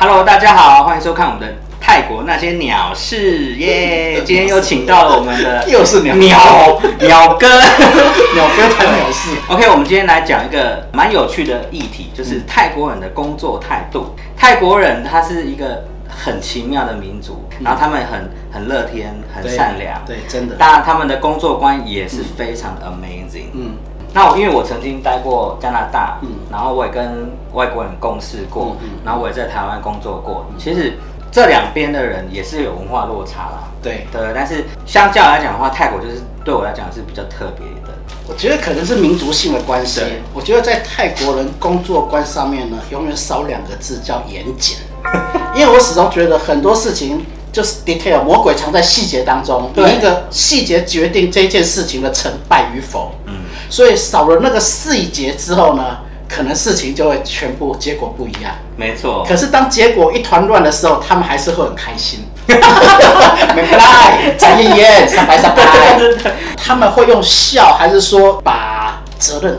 Hello，大家好，欢迎收看我们的泰国那些鸟事耶！今天又请到了我们的 又是鸟鸟鸟哥，鸟哥谈鸟事。OK，我们今天来讲一个蛮有趣的议题，就是泰国人的工作态度。泰国人他是一个很奇妙的民族，然后他们很很乐天，很善良，对，真的。当然他们的工作观也是非常 amazing。嗯，那我因为我曾经待过加拿大，嗯然后我也跟外国人共事过，嗯嗯然后我也在台湾工作过。其实这两边的人也是有文化落差啦，对，对。但是相较来讲的话，泰国就是对我来讲是比较特别的。我觉得可能是民族性的关系。我觉得在泰国人工作观上面呢，永远少两个字叫严谨。因为我始终觉得很多事情就是 detail，魔鬼藏在细节当中，对每一个细节决定这件事情的成败与否。嗯，所以少了那个细节之后呢，可能事情就会全部结果不一样。没错。可是当结果一团乱的时候，他们还是会很开心。没来，陈妍妍，上白上白。他们会用笑，还是说把责任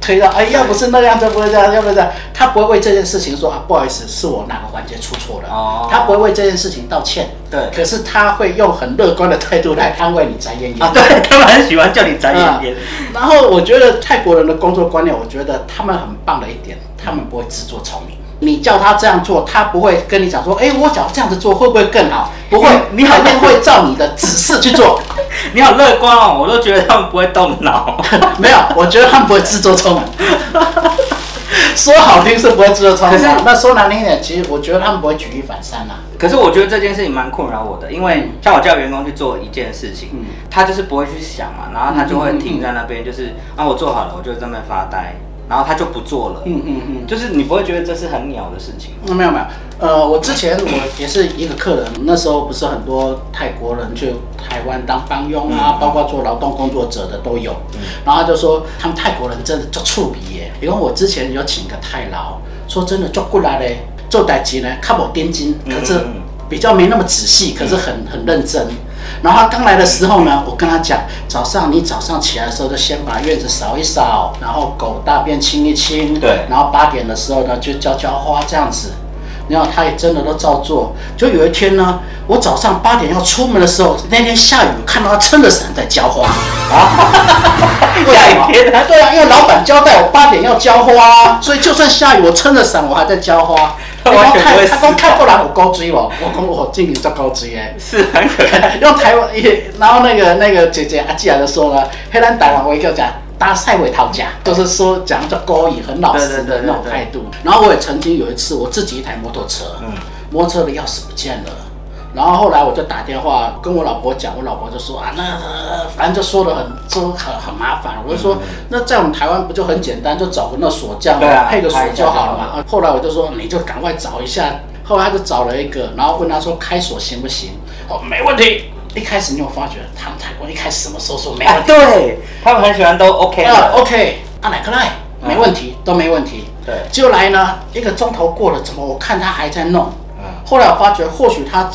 推到？哎，要不是那样就不会这样，要不是这样，他不会为这件事情说啊，不好意思，是我哪个环节出错了。哦他不会为这件事情道歉。对可是他会用很乐观的态度来安慰你，眨眼眼。啊，对他们很喜欢叫你眨眼眼。然后我觉得泰国人的工作观念，我觉得他们很棒的一点，他们不会自作聪明。你叫他这样做，他不会跟你讲说，哎，我假如这样子做会不会更好？不会，你好他一定会照你的指示去做。你好乐观哦，我都觉得他们不会动脑。没有，我觉得他们不会自作聪明。说好听是不会自作聪明那说难听一点，其实我觉得他们不会举一反三呐、可是我觉得这件事情蛮困扰我的，因为像我叫员工去做一件事情，嗯他就是不会去想嘛，然后他就会停在那边，就是啊我做好了，我就在那边发呆，然后他就不做了，嗯嗯嗯。就是你不会觉得这是很鸟的事情。嗯，没有没有，呃，我之前我也是一个客人，那时候不是很多泰国人去台湾当帮佣啊，包括做劳动工作者的都有，然后他就说他们泰国人真的就触鼻耶，因为我之前有请个泰劳，说真的做过来嘞，做代级呢，看我盯紧，可是比较没那么仔细，可是很很认真。然后他刚来的时候呢，我跟他讲，早上你早上起来的时候就先把院子扫一扫，然后狗大便清一清，对然后八点的时候呢就浇浇花这样子。然后他也真的都照做。就有一天呢，我早上八点要出门的时候，那天下雨，看到他撑着伞在浇花。啊 下雨天啊对啊，因为老板交代我八点要浇花，所以就算下雨，我撑着伞我还在浇花。他完全不会他思考讲看过来我高追哦，我讲我今年做高追诶。是很可爱。用台湾，然后那个那个姐姐阿季啊就说呢，黑人台湾话叫讲搭赛尾讨价，就是说讲叫勾引，很老实的那种态度。然后我也曾经有一次，我自己一台摩托车，嗯摩托车的钥匙不见了。然后后来我就打电话跟我老婆讲，我老婆就说啊，那呃反正就说的很就很很麻烦。我就说，那在我们台湾不就很简单，就找个那锁匠啊配个锁就好了嘛。后来我就说，你就赶快找一下。后来他就找了一个，然后问他说开锁行不行？哦，没问题。一开始你有发觉，他们台湾一开始什么时候说没问啊，题？对他们很喜欢都 OK 啊。，OK，啊，哪个来？没问题，都没问题。对就来呢，一个钟头过了，怎么我看他还在弄？嗯后来我发觉，或许他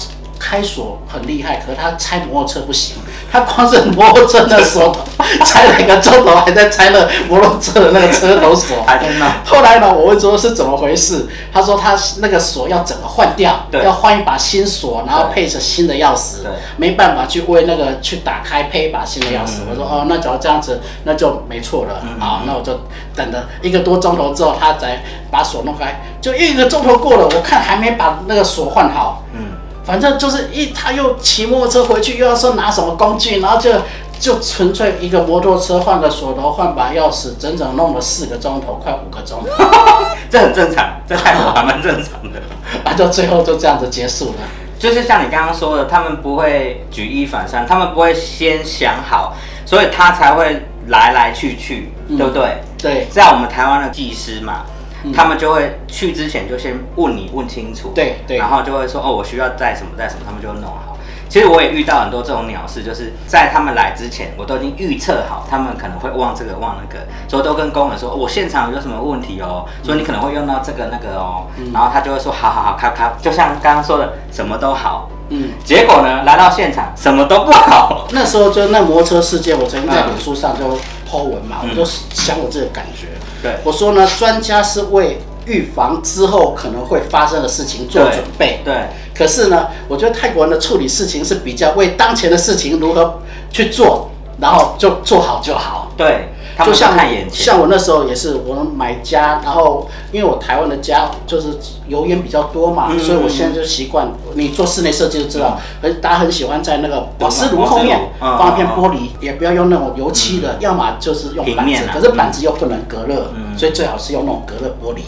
开锁很厉害，可是他拆摩托车不行。他光是摩托车的锁头 拆了一个钟头，还在拆那摩托车的那个车头锁。还在弄后来呢，我问说是怎么回事，他说他那个锁要整个换掉，要换一把新锁，然后配着新的钥匙对，没办法去为那个去打开配一把新的钥匙。嗯我说哦，那只要这样子，那就没错了。嗯好，那我就等了一个多钟头之后，他才把锁弄开。就一个钟头过了，我看还没把那个锁换好。嗯，反正就是一，他又骑摩托车回去，又要说拿什么工具，然后就就纯粹一个摩托车换个锁头，换把钥匙，整整弄了四个钟头，快五个钟头，这很正常，这泰国还蛮正常的。啊，就最后就这样子结束了。就是像你刚刚说的，他们不会举一反三，他们不会先想好，所以他才会来来去去，嗯对不对？对在我们台湾的技师嘛，嗯他们就会去之前就先问你问清楚，对对然后就会说哦，我需要带什么带什么，他们就会弄好。其实我也遇到很多这种鸟事，就是在他们来之前，我都已经预测好他们可能会忘这个忘那个，所以都跟工人说，哦我现场有什么问题哦，所以你可能会用到这个那个哦，嗯然后他就会说好好好，咔咔，就像刚刚说的，什么都好。嗯，结果呢，来到现场什么都不好。那时候就那摩托车事件，我曾经在脸书上就 po 文嘛，嗯我就想我这个感觉。对我说呢，专家是为预防之后可能会发生的事情做准备。对，可是呢，我觉得泰国人的处理事情是比较为当前的事情如何去做，然后就做好就好。对，就像。像我那时候也是，我买家，然后因为我台湾的家就是油烟比较多嘛，嗯所以我现在就习惯，你做室内设计就知道，很大家很喜欢在那个瓦斯炉后面嗯放一片玻璃，也不要用那种油漆的，要么就是用板子啊，可是板子又不能隔热，嗯所以最好是用那种隔热玻璃。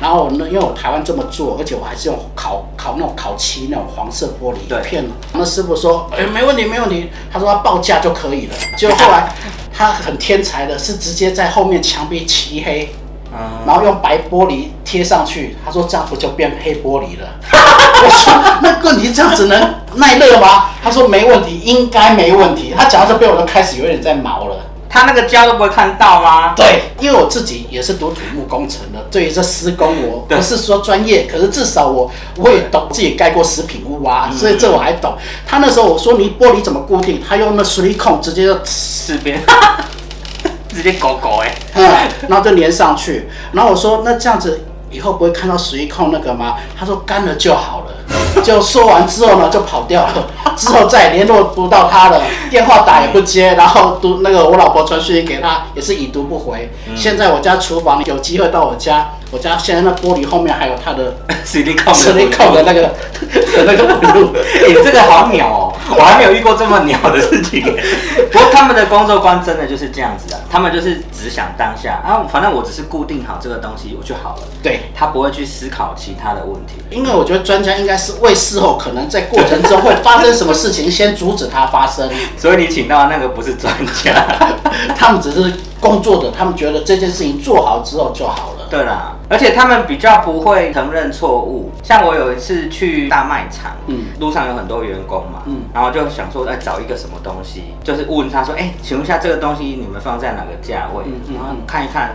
然后呢，因为我台湾这么做，而且我还是用烤烤那种烤漆那种黄色玻璃片。那师傅说，哎，没问题，没问题。他说他报价就可以了。结果后来他很天才的，是直接在后面墙壁漆黑，啊然后用白玻璃贴上去。他说这样不就变黑玻璃了？我说那个你这样子能耐热吗？他说没问题，应该没问题。他讲到这边，我就开始有点在毛了。他那个胶都不会看到吗？对，因为我自己也是读土木工程的，对于这施工我不是说专业，可是至少我我也懂，自己盖过食品屋啊，所以这我还懂。他那时候我说你玻璃怎么固定，他用那水力控直接就，四边，直接搞搞哎，嗯，然后就粘上去。然后我说那这样子以后不会看到十一控那个吗？他说干了就好了。就说完之后呢，就跑掉了，之后再也联络不到他了，电话打也不接，然后读那个我老婆传讯息给他，也是已读不回。现在我家厨房有机会到我家，我家现在那玻璃后面还有他的实力控磁力控的那个的那个纹路。哎、这个好鸟哦，我还没有遇过这么鸟的事情。不过他们的工作观真的就是这样子啊，他们就是只想当下啊，反正我只是固定好这个东西我就好了，对，他不会去思考其他的问题。因为我觉得专家应该是为事后可能在过程中会发生什么事情，先阻止它发生。所以你请到的那个不是专家。他们只是工作的，他们觉得这件事情做好之后就好了。对啦，而且他们比较不会承认错误。像我有一次去大卖场，嗯路上有很多员工嘛，嗯然后就想说，哎，找一个什么东西，就是问他说，哎，请问一下这个东西你们放在哪个价位？嗯嗯然后看一看。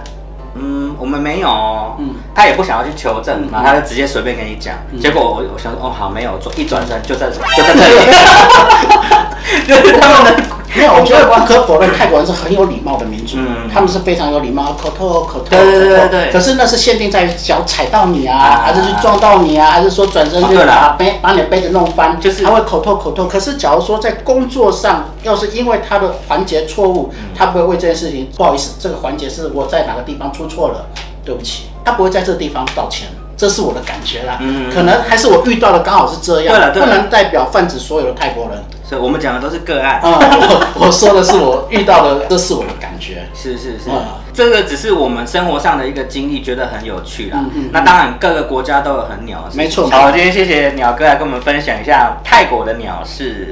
嗯，我们没有哦。嗯他也不想要去求证，嗯然后他就直接随便跟你讲。嗯结果我我想说，哦，好，没有，一转身就在就在这里，就是他们的没有，我觉得不可否认，泰国人是很有礼貌的民族，嗯他们是非常有礼貌，口头口头。对对对对可是那是限定在脚踩到你啊，啊还是去撞到你啊，还是说转身就把杯把你的杯子弄翻，就是他会口头口头。可是假如说在工作上，要是因为他的环节错误，嗯他不会为这件事情不好意思，这个环节是我在哪个地方出错了，对不起，他不会在这个地方道歉。这是我的感觉啦，嗯可能还是我遇到的刚好是这样，不能代表泛指所有的泰国人。所以我们讲的都是个案。啊、我我说的是我遇到的，这是我的感觉。是是是，嗯这个只是我们生活上的一个经历，觉得很有趣啦。那当然，各个国家都有很鸟。没错好，今天谢谢鸟哥来跟我们分享一下泰国的鸟事。